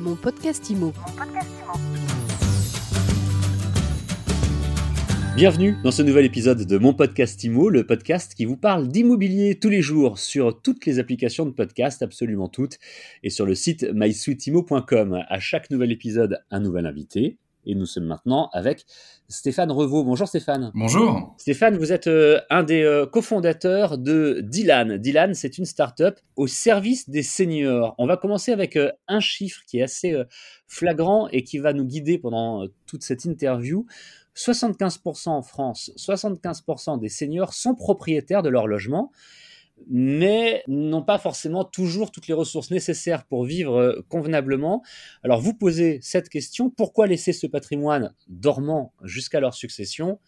Mon podcast IMO. Bienvenue dans ce nouvel épisode de mon podcast IMO, le podcast qui vous parle d'immobilier tous les jours sur toutes les applications de podcast, absolument toutes, et sur le site mysweetimo.com. À chaque nouvel épisode, un nouvel invité. Et nous sommes maintenant avec Stéphane Revaux. Bonjour Stéphane. Bonjour. Stéphane, vous êtes euh, un des euh, cofondateurs de Dylan. Dylan, c'est une start-up au service des seniors. On va commencer avec euh, un chiffre qui est assez flagrant et qui va nous guider pendant toute cette interview. 75% en France, 75% des seniors sont propriétaires de leur logement mais n'ont pas forcément toujours toutes les ressources nécessaires pour vivre euh, convenablement. Alors vous posez cette question, pourquoi laisser ce patrimoine dormant jusqu'à leur succession?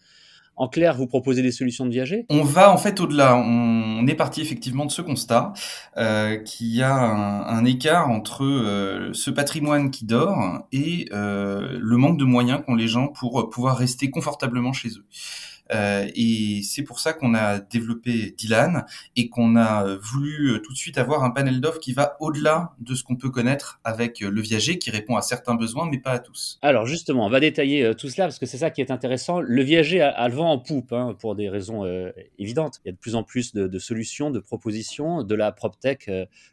En clair, vous proposez des solutions de viager? On va en fait au-delà. On est parti effectivement de ce constat euh, qu'il y a un, écart entre euh, ce patrimoine qui dort et le manque de moyens qu'ont les gens pour pouvoir rester confortablement chez eux. Euh, et c'est pour ça qu'on a développé Dylan et qu'on a voulu euh, tout de suite avoir un panel d'offres qui va au-delà de ce qu'on peut connaître avec euh, le viager, qui répond à certains besoins, mais pas à tous. Alors justement, on va détailler tout cela parce que c'est ça qui est intéressant. Le viager a, le vent en poupe hein, pour des raisons évidentes. Il y a de plus en plus de, solutions, de propositions, de la PropTech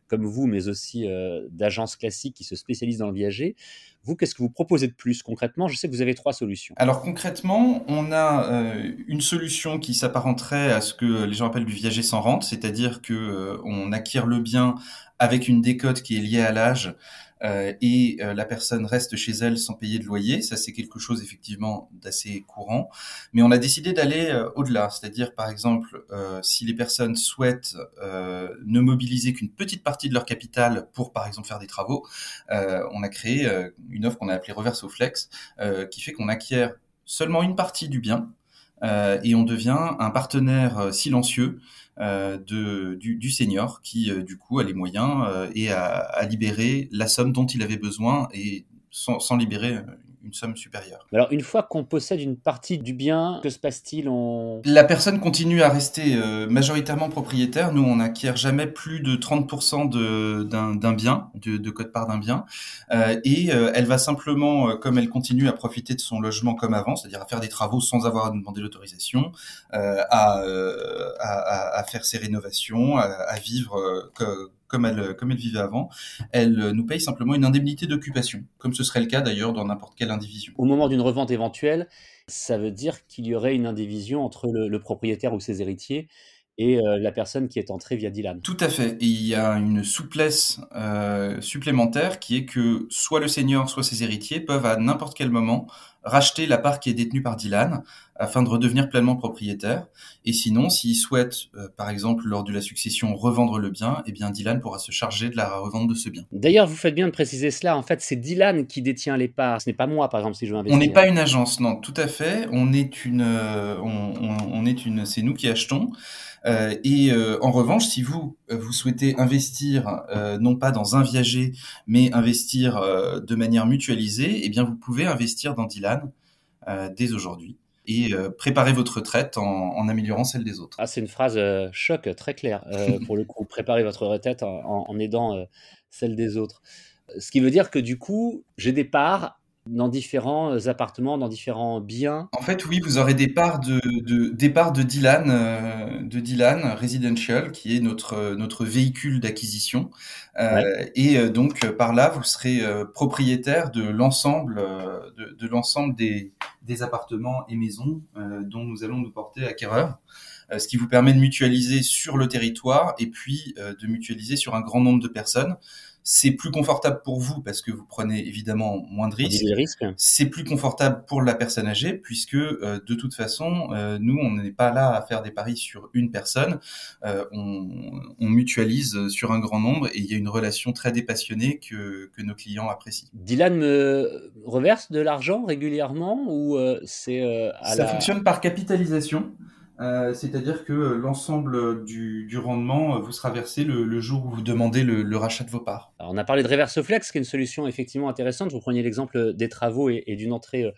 comme vous, mais aussi d'agences classiques qui se spécialisent dans le viager. Vous, qu'est-ce que vous proposez de plus concrètement? Je sais que vous avez trois solutions. Alors concrètement, on a euh, une solution qui s'apparenterait à ce que les gens appellent du viager sans rente, c'est-à-dire que euh, on acquiert le bien avec une décote qui est liée à l'âge euh, et euh, la personne reste chez elle sans payer de loyer. Ça, c'est quelque chose effectivement d'assez courant. Mais on a décidé d'aller euh, au-delà, c'est-à-dire par exemple, si les personnes souhaitent ne mobiliser qu'une petite partie de leur capital pour par exemple faire des travaux, on a créé une offre qu'on a appelée Reverso Flex, qui fait qu'on acquiert seulement une partie du bien et on devient un partenaire silencieux euh, de, du, du, senior qui, euh, du coup, a les moyens euh, et a, a, libéré la somme dont il avait besoin et sans, sans libérer une somme supérieure. Alors, une fois qu'on possède une partie du bien, que se passe-t-il on... La personne continue à rester euh, majoritairement propriétaire. Nous, on n'acquiert jamais plus de 30% d'un bien, de, de code-part d'un bien. Euh, et euh, elle va simplement, comme elle continue à profiter de son logement comme avant, c'est-à-dire à faire des travaux sans avoir à demander l'autorisation, à, à, à, faire ses rénovations, à, à vivre comme elle, comme elle vivait avant, elle nous paye simplement une indemnité d'occupation, comme ce serait le cas d'ailleurs dans n'importe quelle indivision. Au moment d'une revente éventuelle, ça veut dire qu'il y aurait une indivision entre le, propriétaire ou ses héritiers et euh, la personne qui est entrée via Dylan. Tout à fait. Et il y a une souplesse euh, supplémentaire qui est que soit le seigneur, soit ses héritiers peuvent à n'importe quel moment racheter la part qui est détenue par Dylan afin de redevenir pleinement propriétaire. Et sinon, s'il souhaite, euh, par exemple, lors de la succession, revendre le bien, eh bien, Dylan pourra se charger de la revente de ce bien. D'ailleurs, vous faites bien de préciser cela. En fait, c'est Dylan qui détient les parts. Ce n'est pas moi, par exemple, si je veux investir. On n'est pas une agence, non, tout à fait. On est une, euh, on, on, est une, c'est nous qui achetons. Euh, et en revanche, si vous vous souhaitez investir non pas dans un viager, mais investir de manière mutualisée, eh bien, vous pouvez investir dans Dylan dès aujourd'hui et euh, préparer votre retraite en, améliorant celle des autres. Ah, c'est une phrase euh, choc très claire euh, pour le coup. Préparer votre retraite en, en aidant celle des autres. Ce qui veut dire que du coup, j'ai des parts dans différents euh, appartements, dans différents biens En fait, oui, vous aurez des parts de, de, des parts de Dylan, euh, de Dylan Residential, qui est notre, notre véhicule d'acquisition. Euh, Et euh, donc, par là, vous serez propriétaire de l'ensemble de, de l'ensemble des, des appartements et maisons dont nous allons nous porter acquéreurs ce qui vous permet de mutualiser sur le territoire et puis de mutualiser sur un grand nombre de personnes. C'est plus confortable pour vous parce que vous prenez évidemment moins de risques. C'est plus confortable pour la personne âgée puisque euh, de toute façon, euh, nous, on n'est pas là à faire des paris sur une personne. Euh, on, on, mutualise sur un grand nombre et il y a une relation très dépassionnée que, que nos clients apprécient. Dylan me reverse de l'argent régulièrement ou c'est Ça fonctionne par capitalisation. Euh, c'est-à-dire que l'ensemble du, rendement euh, vous sera versé le, jour où vous demandez le, rachat de vos parts. on a parlé de Reverse Flex, qui est une solution effectivement intéressante. Vous preniez l'exemple des travaux et, d'une entrée euh,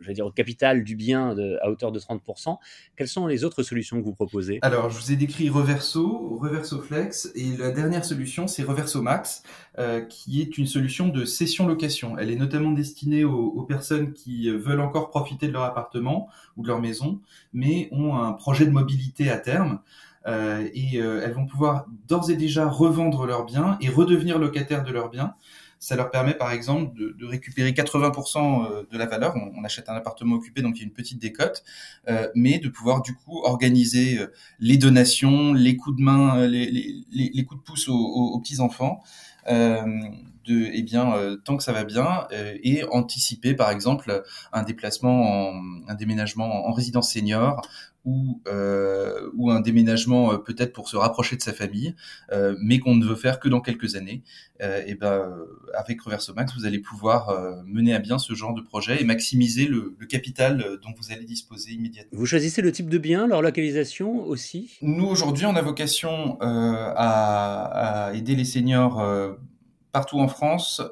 je vais dire, au capital du bien à hauteur de 30%. Quelles sont les autres solutions que vous proposez? Alors, je vous ai décrit Reverso, Reverso Flex, et la dernière solution, c'est Reverso Max, euh, qui est une solution de cession-location. Elle est notamment destinée aux, personnes qui veulent encore profiter de leur appartement ou de leur maison, mais ont un projet de mobilité à terme. Euh, et euh, elles vont pouvoir d'ores et déjà revendre leurs biens et redevenir locataires de leurs biens ça leur permet par exemple de, de récupérer 80% euh, de la valeur. On, achète un appartement occupé, donc il y a une petite décote, euh, mais de pouvoir du coup organiser euh, les donations, les coups de main, les, les, les coups de pouce aux, aux, petits enfants. Euh, de, eh bien, tant que ça va bien, et anticiper par exemple un déplacement, en, un déménagement en résidence senior ou, euh, ou un déménagement euh, peut-être pour se rapprocher de sa famille, euh, mais qu'on ne veut faire que dans quelques années, et ben avec Reverso Max, vous allez pouvoir mener à bien ce genre de projet et maximiser le, le, capital dont vous allez disposer immédiatement. Vous choisissez le type de bien, leur localisation aussi? Nous aujourd'hui, on a vocation à, à, aider les seniors partout en France,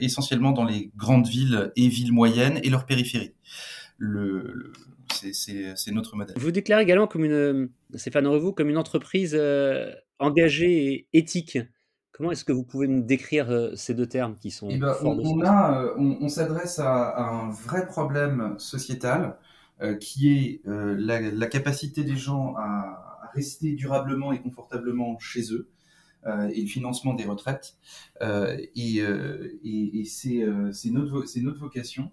essentiellement dans les grandes villes et villes moyennes et leurs périphéries. Le, le, c'est notre modèle. Vous déclarez également comme une, Stéphane Revaux, comme une entreprise euh, engagée et éthique. Comment est-ce que vous pouvez nous décrire euh, ces deux termes qui sont eh ben, on, on, euh, on, s'adresse à, un vrai problème sociétal qui est la, capacité des gens à, rester durablement et confortablement chez eux et le financement des retraites. et, et, et c'est notre, vocation.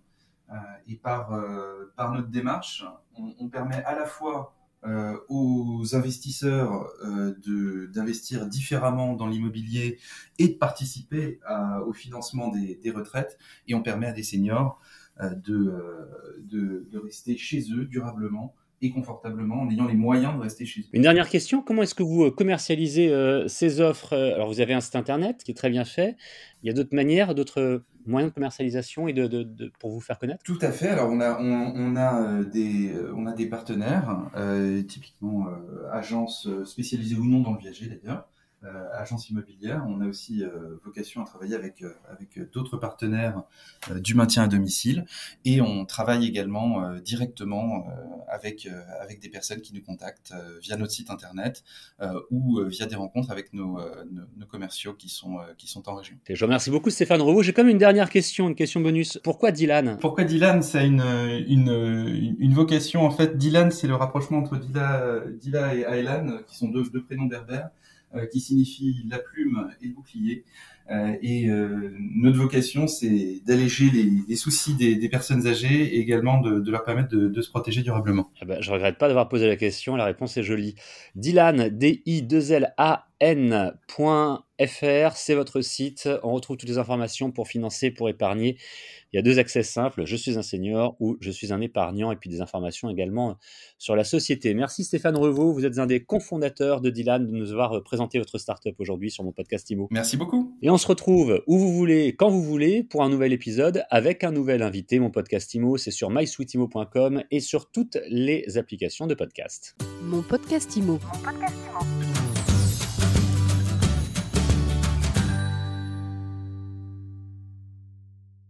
Euh, et par, euh, notre démarche, on, permet à la fois euh, aux investisseurs d'investir différemment dans l'immobilier et de participer au financement des, retraites, et on permet à des seniors de, de rester chez eux durablement et confortablement en ayant les moyens de rester chez eux. Une dernière question, comment est-ce que vous euh, commercialisez euh, ces offres Alors vous avez un site internet qui est très bien fait, il y a d'autres manières, d'autres moyens de commercialisation et de, de, de, pour vous faire connaître? Tout à fait, alors on a, on, on a, euh, des, on a des partenaires, euh, typiquement euh, agences spécialisées ou non dans le viager d'ailleurs, euh, agence immobilière. On a aussi euh, vocation à travailler avec, euh, avec d'autres partenaires du maintien à domicile et on travaille également directement avec, avec des personnes qui nous contactent via notre site internet ou via des rencontres avec nos, nos, commerciaux qui sont, qui sont en région. je vous remercie beaucoup Stéphane Revaux. J'ai comme une dernière question, une question bonus. Pourquoi Dylan? Pourquoi Dylan? C'est une, une, une vocation en fait. Dylan, c'est le rapprochement entre Dila, Dila et Aylan, qui sont deux, deux prénoms berbères. Euh, qui signifie la plume et le bouclier. Euh, et euh, notre vocation, c'est d'alléger les, soucis des, personnes âgées et également de, leur permettre de, se protéger durablement. Eh ben, je regrette pas d'avoir posé la question, la réponse est jolie. Dylan, D-I-2-L-A-N fr, c'est votre site. On retrouve toutes les informations pour financer, pour épargner. Il y a deux accès simples, je suis un senior ou je suis un épargnant, et puis des informations également sur la société. Merci Stéphane Revaux, vous êtes un des cofondateurs de Dylan, de nous avoir présenté votre startup aujourd'hui sur mon podcast IMO. Merci beaucoup. Et on se retrouve où vous voulez, quand vous voulez, pour un nouvel épisode avec un nouvel invité. Mon podcast IMO, c'est sur mysweetimo.com et sur toutes les applications de podcast. Mon podcast IMO. Mon podcast IMO.